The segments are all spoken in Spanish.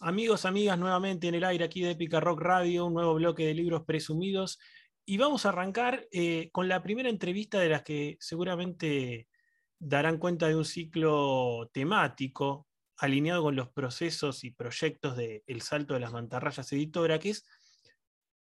Amigos, amigas, nuevamente en el aire aquí de Épica Rock Radio, un nuevo bloque de libros presumidos. Y vamos a arrancar eh, con la primera entrevista de las que seguramente darán cuenta de un ciclo temático alineado con los procesos y proyectos de El Salto de las Mantarrayas Editora, que es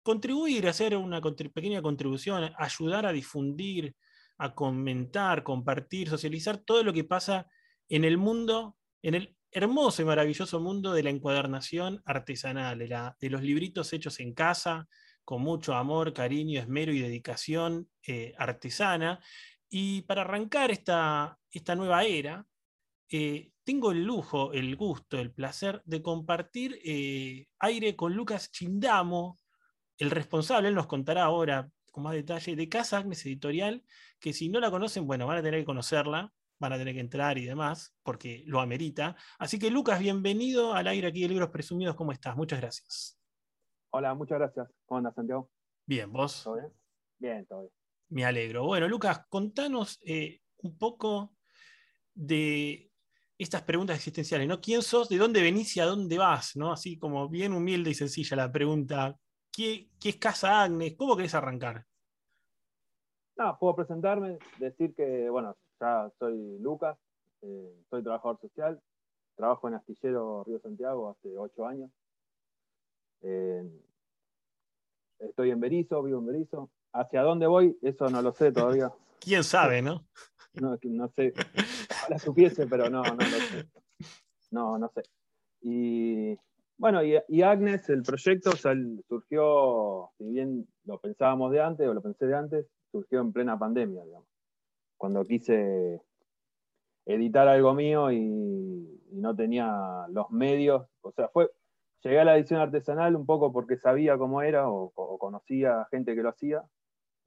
contribuir, hacer una pequeña contribución, ayudar a difundir, a comentar, compartir, socializar todo lo que pasa en el mundo, en el hermoso y maravilloso mundo de la encuadernación artesanal, de, los libritos hechos en casa, con mucho amor, cariño, esmero y dedicación eh, artesana. Y para arrancar esta, nueva era, eh, tengo el lujo, el gusto, el placer de compartir eh, aire con Lucas Chindamo, el responsable, él nos contará ahora con más detalle, de Casa Agnes Editorial, que si no la conocen, bueno, van a tener que conocerla, van a tener que entrar y demás, porque lo amerita. Así que Lucas, bienvenido al aire aquí de Libros Presumidos, ¿cómo estás? Muchas gracias. Hola, muchas gracias. ¿Cómo andas, Santiago? Bien, ¿vos? ¿Todo bien? Bien, todo bien. Me alegro. Bueno, Lucas, contanos eh, un poco de estas preguntas existenciales, ¿no? ¿Quién sos? ¿De dónde venís y a dónde vas? ¿no? Así como bien humilde y sencilla la pregunta. ¿Qué, qué es Casa Agnes? ¿Cómo querés arrancar? No, puedo presentarme, decir que, bueno, ya soy Lucas, eh, soy trabajador social, trabajo en Astillero Río Santiago hace ocho años. Eh, estoy en Berizo, vivo en Berizo. ¿Hacia dónde voy? Eso no lo sé todavía. ¿Quién sabe, no? No, no sé. la supiese, pero no, no lo sé. No, no sé. Y bueno, y, Agnes, el proyecto surgió, si bien lo pensábamos de antes, o lo pensé de antes, surgió en plena pandemia, digamos cuando quise editar algo mío y, no tenía los medios. O sea, fue, llegué a la edición artesanal un poco porque sabía cómo era o, conocía gente que lo hacía,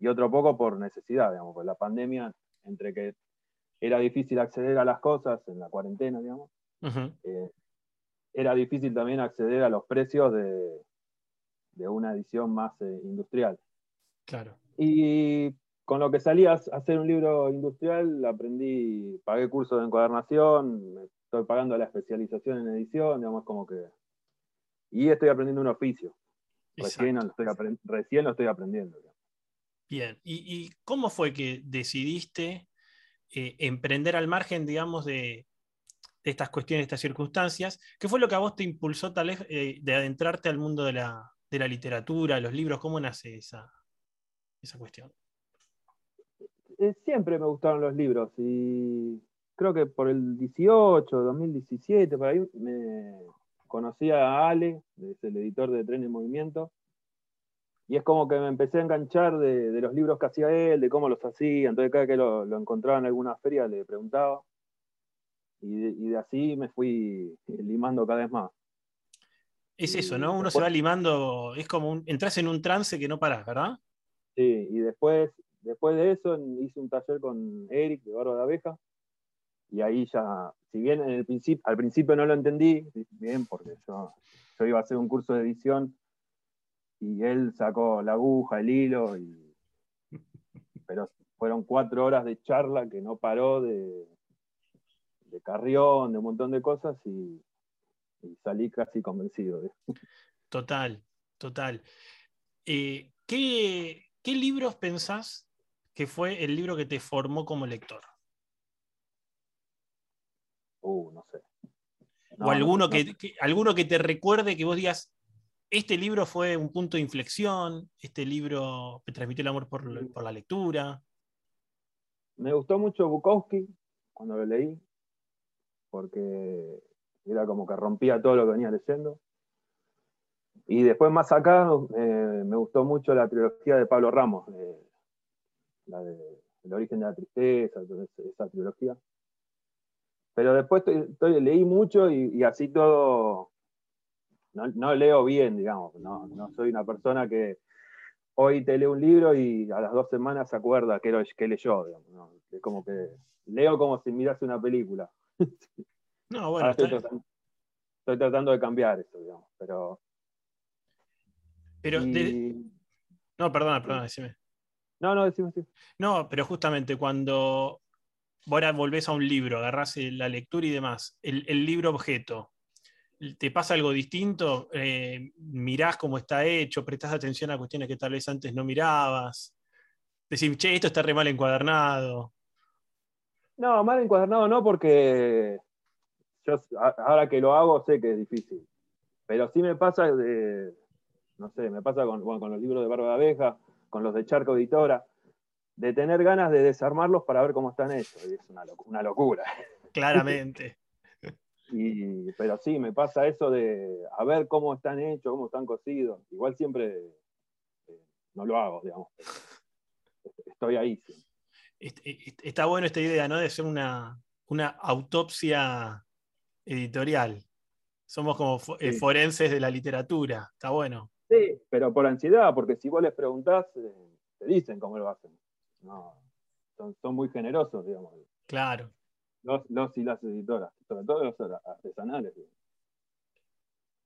y otro poco por necesidad, digamos, por la pandemia, entre que era difícil acceder a las cosas en la cuarentena, digamos, eh, era difícil también acceder a los precios de, una edición más eh, industrial. Claro. Y con lo que salía a hacer un libro industrial, aprendí, pagué cursos de encuadernación, estoy pagando la especialización en edición, digamos, como que. Y estoy aprendiendo un oficio. Recién lo, estoy recién lo, estoy aprendiendo. Bien, ¿Y, cómo fue que decidiste eh, emprender al margen, digamos, de, estas cuestiones, de estas circunstancias? ¿Qué fue lo que a vos te impulsó tal vez eh, de adentrarte al mundo de la, de la literatura, los libros? ¿Cómo nace esa, esa cuestión? Eh, siempre me gustaron los libros y creo que por el 18, 2017, por ahí me conocí a Ale, es el editor de Tren en Movimiento, y es como que me empecé a enganchar de, los libros que hacía él, de cómo los hacía, entonces cada que lo, encontraba en alguna feria le preguntaba, y de, así me fui limando cada vez más. Es eso, ¿no? Uno se va limando, es como un, entras en un trance que no paras, ¿verdad? Sí, y después Después de eso hice un taller con Eric de Barba de Abeja y ahí ya, si bien en el principio, al principio no lo entendí, bien, porque yo, yo iba a hacer un curso de edición y él sacó la aguja, el hilo, y, pero fueron cuatro horas de charla que no paró de, de carrión, de un montón de cosas y, salí casi convencido. Total, total. Eh, ¿qué, ¿Qué libros pensás que fue el libro que te formó como lector? Uh, no sé. o alguno, que, alguno que te recuerde que vos digas, este libro fue un punto de inflexión, este libro me transmitió el amor por, la lectura. Me gustó mucho Bukowski cuando lo leí, porque era como que rompía todo lo que venía leyendo. Y después más acá eh, me gustó mucho la trilogía de Pablo Ramos, la de El origen de la tristeza, esa, trilogía. Pero después leí mucho y, así todo, no, leo bien, digamos, no, soy una persona que hoy te lee un libro y a las dos semanas se acuerda que, que leyó, digamos, es como que leo como si mirase una película. No, bueno, estoy, tratando, de cambiar eso, digamos, pero... Pero, no, perdona, perdona, decime. No, no, decimos. No, pero justamente cuando ahora volvés a un libro, agarrás la lectura y demás, el, libro objeto, te pasa algo distinto, eh, mirás cómo está hecho, prestás atención a cuestiones que tal vez antes no mirabas. Decir, che, esto está re mal encuadernado. No, mal encuadernado no, porque yo ahora que lo hago sé que es difícil. Pero sí me pasa de, no sé, me pasa con, con los libros de Barba de Abeja, con los de Charco Editora, de tener ganas de desarmarlos para ver cómo están hechos. Y es una, locura. Claramente. y, pero sí, me pasa eso de a ver cómo están hechos, cómo están cocidos. Igual siempre eh, no lo hago, digamos. Estoy ahí. Está bueno esta idea, ¿no? De hacer una, autopsia editorial. Somos como eh, forenses de la literatura. Está bueno. Sí, pero por ansiedad, porque si vos les preguntás, eh, te dicen cómo lo hacen. No, son, muy generosos, digamos. Claro. Los, y las editoras, sobre todo los artesanales.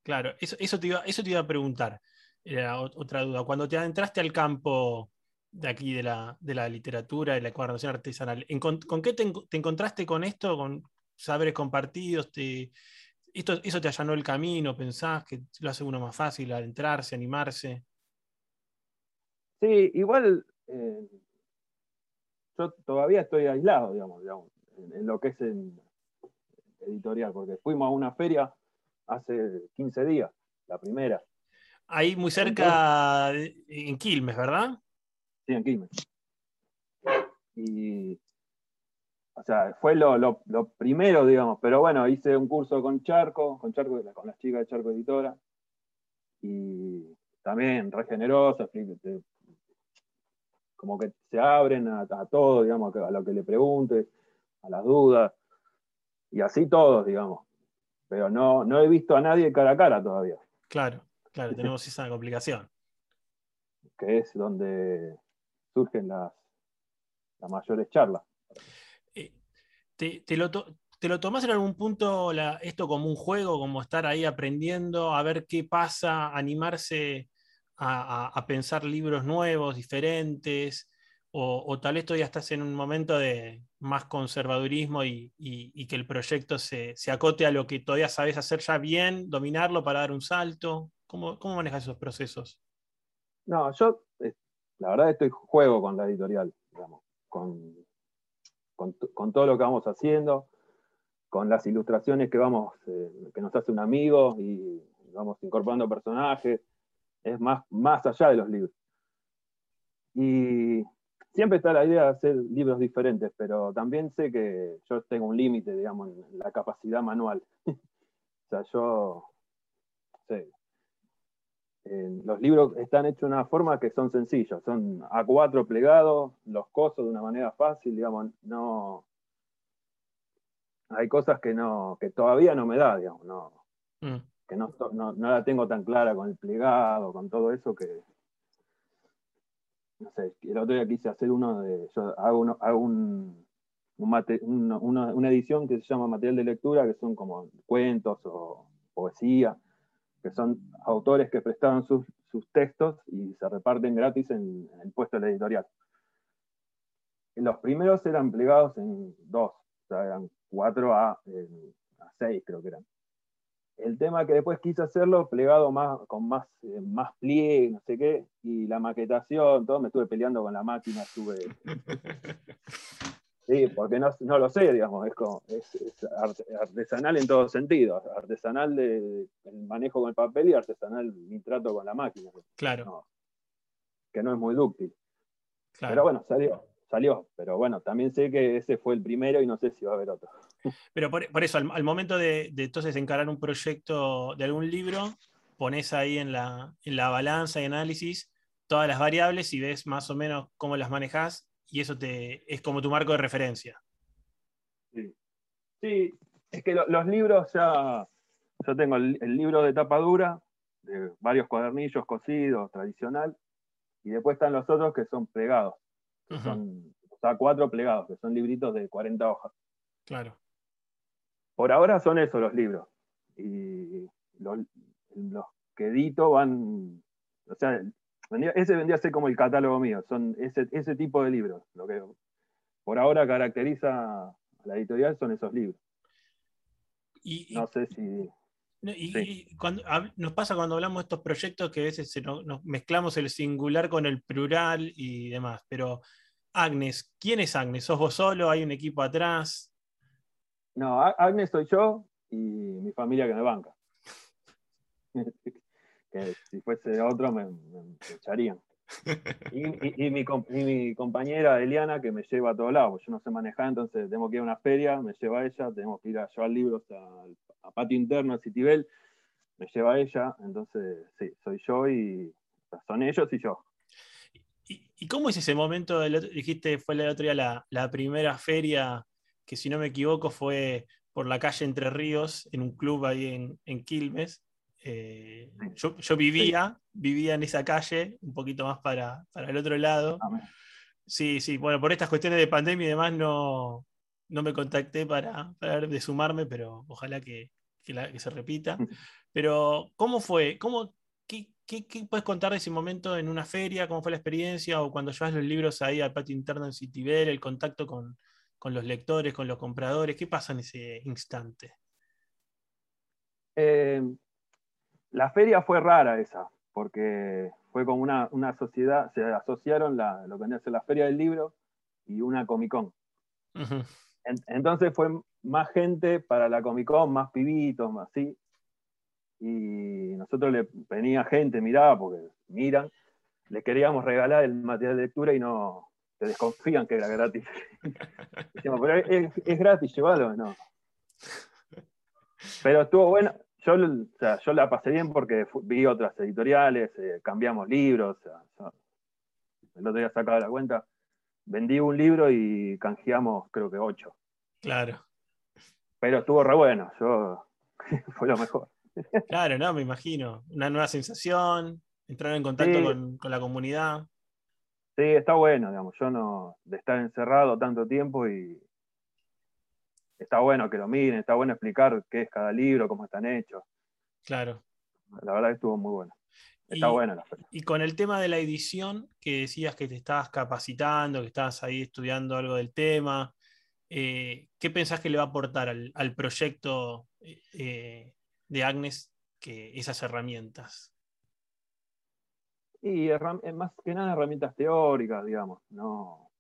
Claro, eso, te iba, eso te iba a preguntar. Era otra duda. Cuando te adentraste al campo de aquí de la, literatura, de la encuadernación artesanal, ¿con, qué te, encontraste con esto? ¿Con saberes compartidos? Te, esto, ¿Eso te allanó el camino? ¿Pensás que lo hace uno más fácil adentrarse, animarse? Sí, igual eh, yo todavía estoy aislado, digamos, en, lo que es el editorial, porque fuimos a una feria hace 15 días, la primera. Ahí muy cerca, en Quilmes, ¿verdad? Sí, en Quilmes. Y, o sea, fue lo, primero, digamos, pero bueno, hice un curso con Charco, con Charco, con las chicas de Charco Editora, y también re generosa, como que se abren a, todo, digamos, a lo que le pregunte, a las dudas, y así todos, digamos. Pero no, no he visto a nadie cara a cara todavía. Claro, claro, tenemos esa complicación. Que es donde surgen las, las mayores charlas. Te, lo ¿Te lo tomás en algún punto esto como un juego, como estar ahí aprendiendo a ver qué pasa, animarse a, pensar libros nuevos, diferentes, o, tal vez todavía estás en un momento de más conservadurismo y, que el proyecto se, acote a lo que todavía sabes hacer ya bien, dominarlo para dar un salto? ¿Cómo, cómo manejas esos procesos? No, yo eh, la verdad estoy juego con la editorial, digamos, con, con, todo lo que vamos haciendo, con las ilustraciones que vamos, eh, que nos hace un amigo y vamos incorporando personajes es más, más allá de los libros. Y siempre está la idea de hacer libros diferentes, pero también sé que yo tengo un límite, digamos, en la capacidad manual. o sea, yo sé, los libros están hechos de una forma que son sencillos, son A4 plegados, los cosos de una manera fácil, digamos, no. Hay cosas que no, que todavía no me da, digamos, no. Mm que no, la tengo tan clara con el plegado, con todo eso que. No sé, el otro día quise hacer uno de. Yo hago, un, una edición que se llama material de lectura, que son como cuentos o poesía, que son autores que prestaron sus, textos y se reparten gratis en, el puesto de la editorial. Los primeros eran plegados en dos, o sea, eran cuatro a, a seis, creo que eran. El tema que después quise hacerlo plegado más, con más, eh, más pliegue, no sé qué, y la maquetación, todo, me estuve peleando con la máquina, estuve. Sí, porque no, no lo sé, digamos, es, como, es, artesanal en todos sentidos, artesanal de, el manejo con el papel y artesanal mi trato con la máquina. Claro. que no es muy dúctil. Pero bueno, salió, salió. Pero bueno, también sé que ese fue el primero y no sé si va a haber otro. Pero por, eso, al, momento de, entonces encarar un proyecto de algún libro, pones ahí en la, balanza y análisis todas las variables y ves más o menos cómo las manejas y eso te, es como tu marco de referencia. Sí, es que los libros ya, yo tengo el, libro de tapa dura, de varios cuadernillos cosidos, tradicional, y después están los otros que son plegados, que son, o sea, cuatro plegados, que son libritos de 40 hojas. Claro. Por ahora son esos los libros. Y los, que edito van. O sea, ese vendría a ser como el catálogo mío. Son ese, tipo de libros. Lo que por ahora caracteriza a la editorial son esos libros. Y, no sé si. Y, cuando, nos pasa cuando hablamos de estos proyectos que a veces nos, mezclamos el singular con el plural y demás. Pero, Agnes, ¿quién es Agnes? ¿Sos vos solo? ¿Hay un equipo atrás? No, Agnes soy yo y mi familia que me banca. que si fuese otro me, echarían. Y, mi, compañera Eliana que me lleva a todos lados, yo no sé manejar, entonces tengo que ir a una feria, me lleva ella, tenemos que ir a llevar libros a, patio interno, a Citibel, me lleva ella, entonces sí, soy yo y son ellos y yo. ¿Y, cómo es ese momento? dijiste, fue el otro día la, la primera feria, que si no me equivoco fue por la calle Entre Ríos, en un club ahí en, en Quilmes. Eh, yo, vivía, vivía en esa calle, un poquito más para, el otro lado. Sí, sí, bueno, por estas cuestiones de pandemia y demás no, no me contacté para, para de sumarme, pero ojalá que, se repita. Pero, ¿cómo fue? ¿Cómo, qué, puedes contar de ese momento en una feria? ¿Cómo fue la experiencia? O cuando llevas los libros ahí al patio interno en Citibel, el contacto con, con los lectores, con los compradores. ¿Qué pasa en ese instante? Eh, la feria fue rara esa, porque fue como una, sociedad, se asociaron lo que vendría a la feria del libro y una Comic Con. entonces fue más gente para la Comic Con, más pibitos, más así. Y nosotros le venía gente, miraba, porque miran, le queríamos regalar el material de lectura y no, se desconfían que era gratis. pero es, gratis, llévalo, no. Pero estuvo bueno, yo, yo la pasé bien porque vi otras editoriales, eh, cambiamos libros. el otro día sacaba la cuenta. Vendí un libro y canjeamos, creo que ocho. Claro. Pero estuvo re bueno. Yo, fue lo mejor. Claro, no, me imagino. Una nueva sensación, entrar en contacto con, con, la comunidad. Sí, está bueno, digamos. Yo no, de estar encerrado tanto tiempo y, está bueno que lo miren, está bueno explicar qué es cada libro, cómo están hechos. Claro. La verdad que estuvo muy bueno. Está bueno la Y con el tema de la edición, que decías que te estabas capacitando, que estabas ahí estudiando algo del tema, eh, ¿qué pensás que le va a aportar al, proyecto eh, de Agnes que esas herramientas? Y más que nada herramientas teóricas, digamos, no,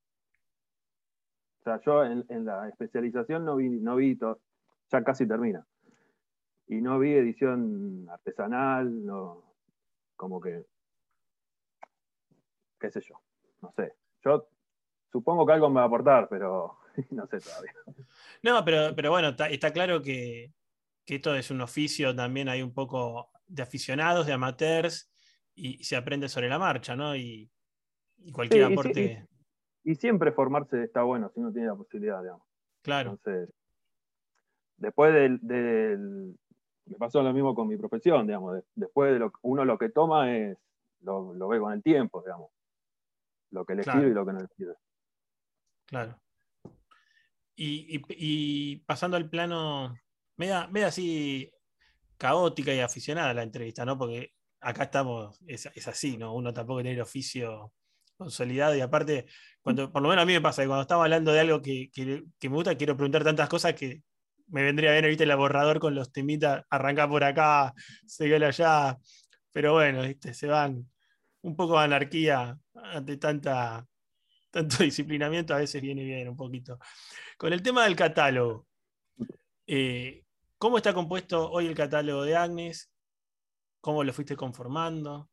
o sea, yo en, la especialización no vi, no vi ya casi termina. Y no vi edición artesanal, no, como que, qué sé yo, no sé. Yo supongo que algo me va a aportar, pero no sé todavía. No, pero, pero bueno, está, claro que, esto es un oficio también, hay un poco de aficionados, de amateurs, y se aprende sobre la marcha, ¿no? Y, cualquier aporte y siempre formarse está bueno si uno tiene la posibilidad, digamos. Claro. Entonces, después del, me pasó lo mismo con mi profesión, digamos, después de lo uno lo que toma es, lo, ve con el tiempo, digamos, lo que le sirve y lo que no le sirve. Claro. Y, pasando al plano, media, media así caótica y aficionada la entrevista, ¿no? Porque acá estamos, es, es así, ¿no? Uno tampoco tiene el oficio consolidado y aparte, cuando, por lo menos a mí me pasa que cuando estamos hablando de algo que, me gusta, quiero preguntar tantas cosas que me vendría bien ahorita el borrador con los temitas, arrancar por acá, seguir allá, pero bueno, se van un poco de anarquía ante tanta, tanto disciplinamiento, a veces viene bien un poquito. Con el tema del catálogo, eh, ¿cómo está compuesto hoy el catálogo de Agnes? ¿Cómo lo fuiste conformando?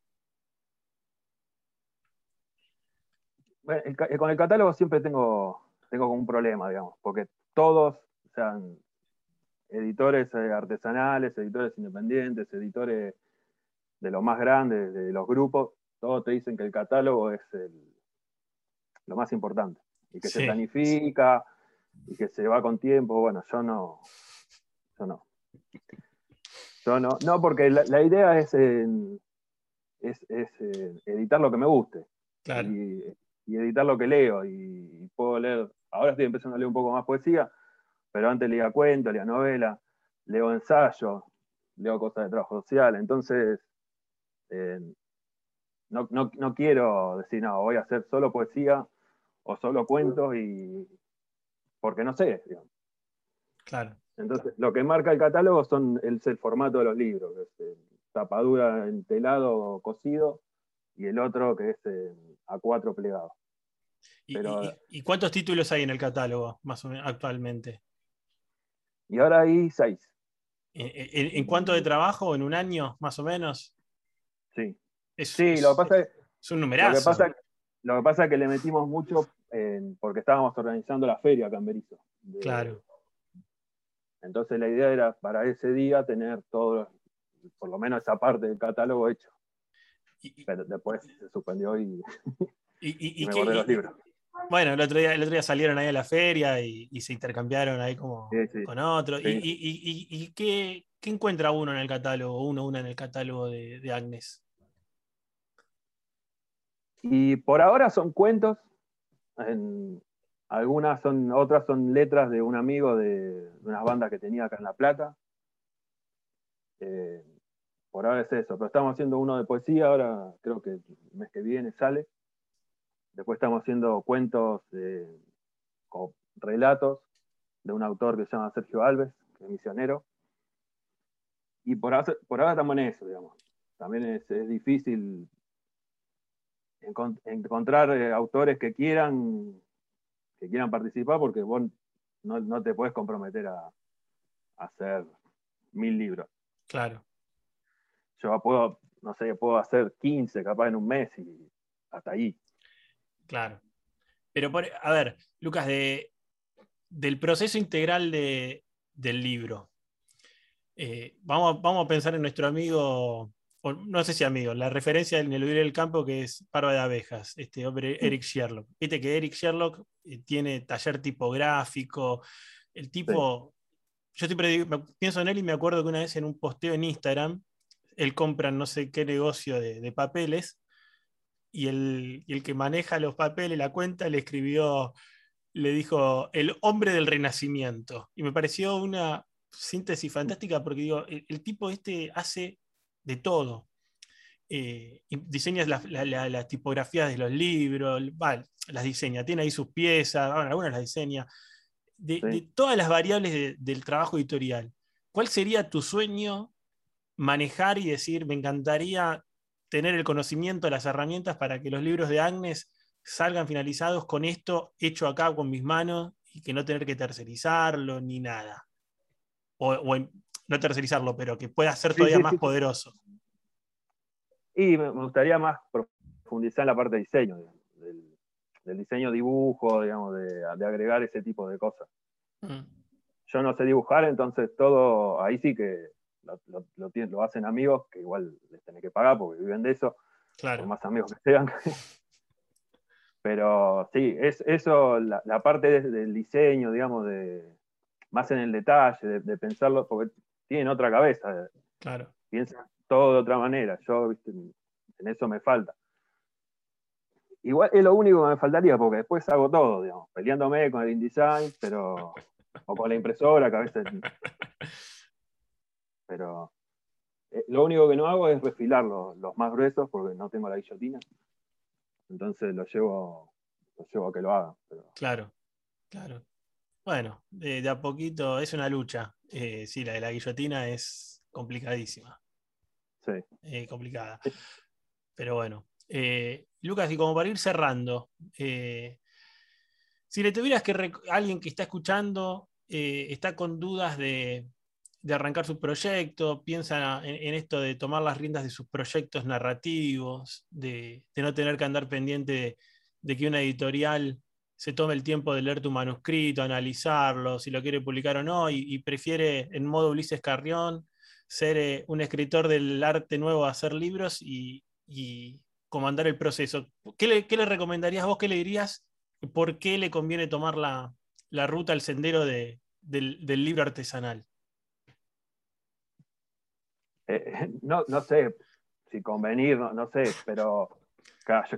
Con el catálogo siempre tengo, tengo como un problema, digamos, porque todos, sean editores eh, artesanales, editores independientes, editores de los más grandes, de los grupos, todos te dicen que el catálogo es lo más importante y que se planifica y que se va con tiempo. Bueno, yo no. Yo no. Yo no, no porque la, idea es, es, eh, editar lo que me guste. Claro y editar lo que leo. Y, puedo leer, ahora estoy empezando a leer un poco más poesía, pero antes leía cuentos, leía novela, leo ensayo, leo cosas de trabajo social. Entonces, eh, no, quiero decir, no, voy a hacer solo poesía o solo cuentos y porque no sé. Claro. Entonces, lo que marca el catálogo son el, el formato de los libros, es tapadura en telado cosido, y el otro que es a cuatro plegado. ¿Y, cuántos títulos hay en el catálogo, más o menos, actualmente? Y ahora hay seis. ¿En, cuánto de trabajo? ¿En un año, más o menos? Sí. sí, lo que pasa es, un numerazo. Lo que pasa, lo que pasa es que le metimos mucho porque estábamos organizando la feria acá en claro. Entonces la idea era para ese día tener todo, por lo menos esa parte del catálogo hecho. Pero después se suspendió y, y, me los libros. Bueno, el otro, día, el otro día salieron ahí a la feria y, se intercambiaron ahí como con otros. ¿Y, qué, encuentra uno en el catálogo, uno una en el catálogo de, Agnes? Y por ahora son cuentos. algunas son, otras son letras de un amigo de, unas bandas que tenía acá en La Plata. Eh, por ahora es eso, pero estamos haciendo uno de poesía, ahora creo que el mes que viene sale. Después estamos haciendo cuentos o relatos de un autor que se llama Sergio Alves, que es misionero. Y por ahora, por ahora estamos en eso, digamos. También es, difícil encontrar eh, autores que quieran, que quieran participar porque vos no, te puedes comprometer a, a hacer mil libros. Claro. Yo puedo, no sé, puedo hacer 15 capaz en un mes y hasta ahí. Claro. Pero, a ver, Lucas, de, del proceso integral del libro, eh, vamos, vamos, a pensar en nuestro amigo, no sé si amigo, la referencia en el libro del campo que es Parva de Abejas, este hombre Eric Sherlock. Viste que Eric Sherlock eh, tiene taller tipográfico, el tipo, yo siempre pienso en él y me acuerdo que una vez en un posteo en Instagram, él compra no sé qué negocio de papeles y el, que maneja los papeles, la cuenta, le escribió, le dijo, el hombre del renacimiento. Y me pareció una síntesis fantástica porque digo, el, tipo este hace de todo. Eh, diseña las tipografías de los libros, las diseña, tiene ahí sus piezas, algunas las diseña, de, todas las variables del trabajo editorial. ¿Cuál sería tu sueño manejar y decir, me encantaría tener el conocimiento, las herramientas para que los libros de Agnes salgan finalizados con esto hecho acá con mis manos y que no tener que tercerizarlo ni nada. O, no tercerizarlo, pero que pueda ser todavía más poderoso. Y me gustaría más profundizar en la parte de diseño, del, diseño dibujo, digamos, de, agregar ese tipo de cosas. Mm. Yo no sé dibujar, entonces todo ahí sí que lo, lo, hacen amigos que igual les tienen que pagar porque viven de eso, claro. por más amigos que sean. Pero sí, es eso, la, parte del diseño, digamos, de más en el detalle, de, pensarlo, porque tienen otra cabeza. Claro. Piensan todo de otra manera. Yo, en eso me falta. Igual es lo único que me faltaría, porque después hago todo, digamos, peleándome con el InDesign, pero. o con la impresora, que a veces pero eh, lo único que no hago es refilar los, más gruesos porque no tengo la guillotina. Entonces lo llevo, lo llevo a que lo haga. Claro, claro. Bueno, de, a poquito es una lucha. Eh, sí, la de la guillotina es complicadísima. Sí. Eh, complicada. Pero bueno. Lucas, y como para ir cerrando, si le tuvieras que alguien que está escuchando, está con dudas de, de arrancar su proyecto, piensa en, esto de tomar las riendas de sus proyectos narrativos, de, no tener que andar pendiente de, que una editorial se tome el tiempo de leer tu manuscrito, analizarlo, si lo quiere publicar o no, y, prefiere en modo Ulises Carrión ser eh, un escritor del arte nuevo, hacer libros y, comandar el proceso. ¿Qué le, recomendarías vos? ¿Qué le dirías? ¿Por qué le conviene tomar la, ruta, el sendero del libro artesanal? Eh, no, no sé si convenir, no, sé, pero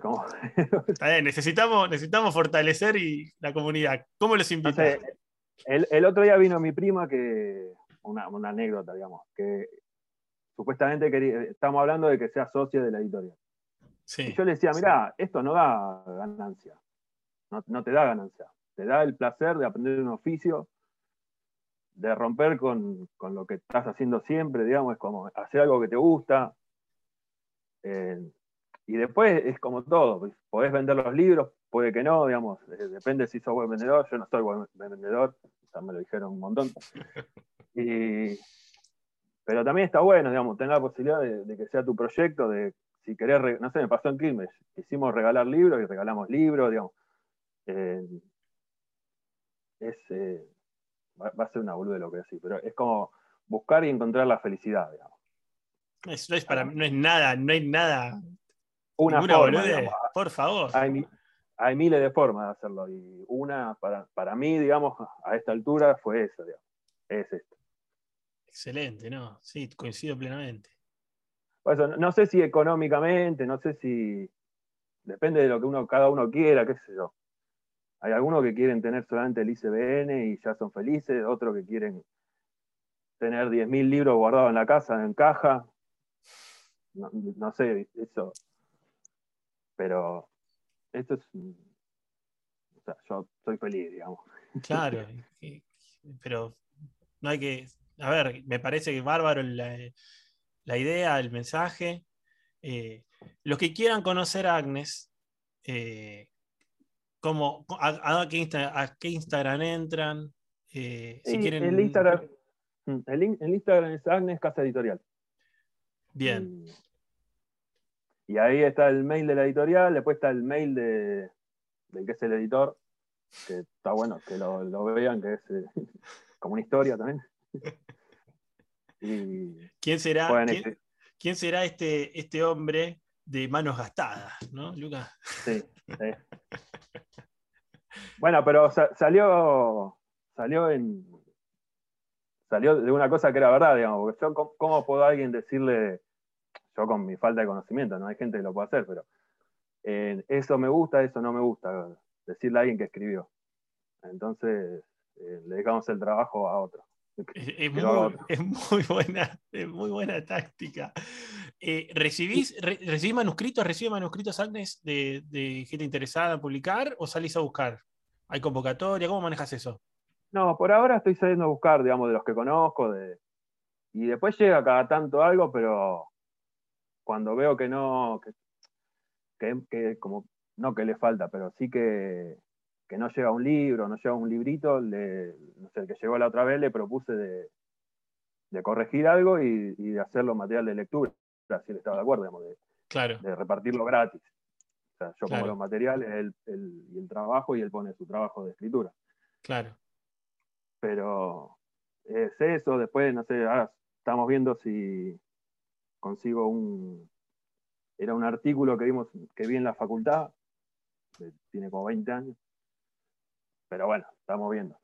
como... necesitamos, necesitamos fortalecer y la comunidad. ¿Cómo les invito? el, otro día vino mi prima que, una, anécdota, digamos, que supuestamente quería, estamos hablando de que sea socia de la editorial. y yo le decía, mira, esto no da ganancia, no, no, te da ganancia, te da el placer de aprender un oficio de romper con, lo que estás haciendo siempre, digamos, es como hacer algo que te gusta. Eh, y después es como todo, pues, podés vender los libros, puede que no, digamos, eh, depende si sos buen vendedor, yo no soy buen vendedor, ya me lo dijeron un montón. pero también está bueno, digamos, tener la posibilidad de, que sea tu proyecto, de si querés, no sé, me pasó en Quilmes, hicimos regalar libros y regalamos libros, digamos. Eh, es, va, a ser una boluda lo que decís, pero es como buscar y encontrar la felicidad, digamos. no, es para, no es nada, no hay nada. Una forma, por favor. Hay, miles de formas de hacerlo y una para, mí, digamos, a esta altura fue esa, digamos. Es esto. Excelente, ¿no? Sí, coincido plenamente. no sé si económicamente, no sé si depende de lo que uno, cada uno quiera, qué sé yo. Hay algunos que quieren tener solamente el ICBN y ya son felices, otros que quieren tener 10.000 libros guardados en la casa, en caja. No, sé, eso. Pero esto es. O sea, yo soy feliz, digamos. Claro, pero no hay que. A ver, me parece que bárbaro la, idea, el mensaje. Eh, los que quieran conocer a Agnes, eh, a, qué Instagram entran? Eh, si quieren... el, Instagram, mm, el, Instagram es Agnes Casa Editorial. Bien. Y, ahí está el mail de la editorial, después está el mail de, del que es el editor, que está bueno que lo, vean, que es eh, como una historia también. ¿Quién será, ¿quién, será este, este hombre de manos gastadas, ¿no, Lucas? Sí, sí. Bueno, pero salió, salió en. Salió de una cosa que era verdad, digamos, porque yo, ¿cómo puedo a alguien decirle, yo con mi falta de conocimiento, no hay gente que lo pueda hacer, pero eh, eso me gusta, eso no me gusta, decirle a alguien que escribió. Entonces, eh, le dejamos el trabajo a otro. Es, muy, buena, es muy buena táctica. Eh, ¿recibís, manuscritos, recibe manuscritos, Agnes, de, de, gente interesada en publicar o salís a buscar? ¿Hay convocatoria? ¿Cómo manejas eso? No, por ahora estoy saliendo a buscar, digamos, de los que conozco, de... y después llega cada tanto algo, pero cuando veo que no, que, como, no que le falta, pero sí que, no llega un libro, no llega un librito, le, no sé, el que llegó la otra vez le propuse de, corregir algo y, de hacerlo material de lectura, si él estaba de acuerdo, digamos, de, claro. de repartirlo gratis yo pongo los materiales y el trabajo y él pone su trabajo de escritura. Claro. Pero es eso, después, no sé, estamos viendo si consigo un... Era un artículo que vimos, que vi en la facultad, tiene como 20 años. Pero bueno, estamos viendo.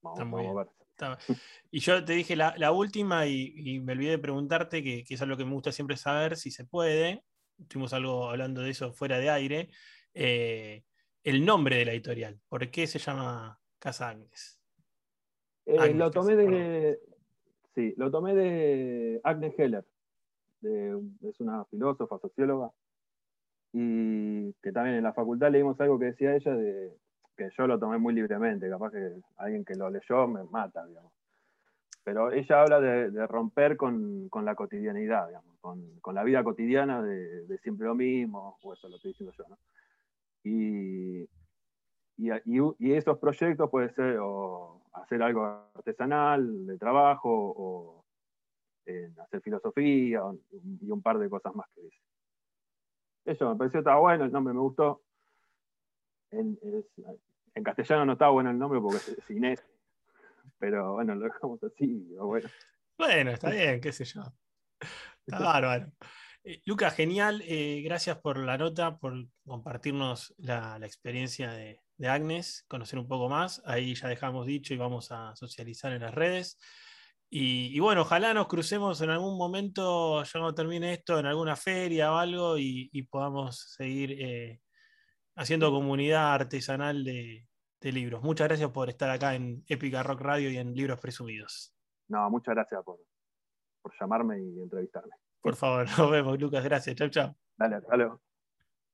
Vamos, a ver. Y yo te dije la, última y, me olvidé de preguntarte, que, que, es algo que me gusta siempre saber, si se puede, estuvimos algo hablando de eso fuera de aire, eh, el nombre de la editorial. ¿Por qué se llama Casa Agnes? Eh, lo tomé de. Sí, lo tomé de Agnes Heller. es una filósofa, socióloga. Y que también en la facultad leímos algo que decía ella de que yo lo tomé muy libremente, capaz que alguien que lo leyó me mata, digamos pero ella habla de, romper con, la cotidianidad, digamos, con, la vida cotidiana de, siempre lo mismo, o eso lo estoy diciendo yo, ¿no? Y, y, esos proyectos puede ser hacer algo artesanal, de trabajo, o hacer filosofía, y un par de cosas más que dice. Eso me pareció estaba bueno, el nombre me gustó. En, castellano no estaba bueno el nombre porque es Inés, pero bueno, lo dejamos así. Bueno. bueno, está bien, qué sé yo. Está bárbaro. Eh, Lucas, genial. Eh, gracias por la nota, por compartirnos la, experiencia de, Agnes, conocer un poco más. Ahí ya dejamos dicho y vamos a socializar en las redes. Y, bueno, ojalá nos crucemos en algún momento, ya cuando termine esto, en alguna feria o algo y, podamos seguir eh, haciendo comunidad artesanal de, de libros. Muchas gracias por estar acá en Épica Rock Radio y en Libros Presumidos. No, muchas gracias por, por llamarme y entrevistarme. Por favor, nos vemos, Lucas. Gracias. Chau, chau. Dale, hasta luego.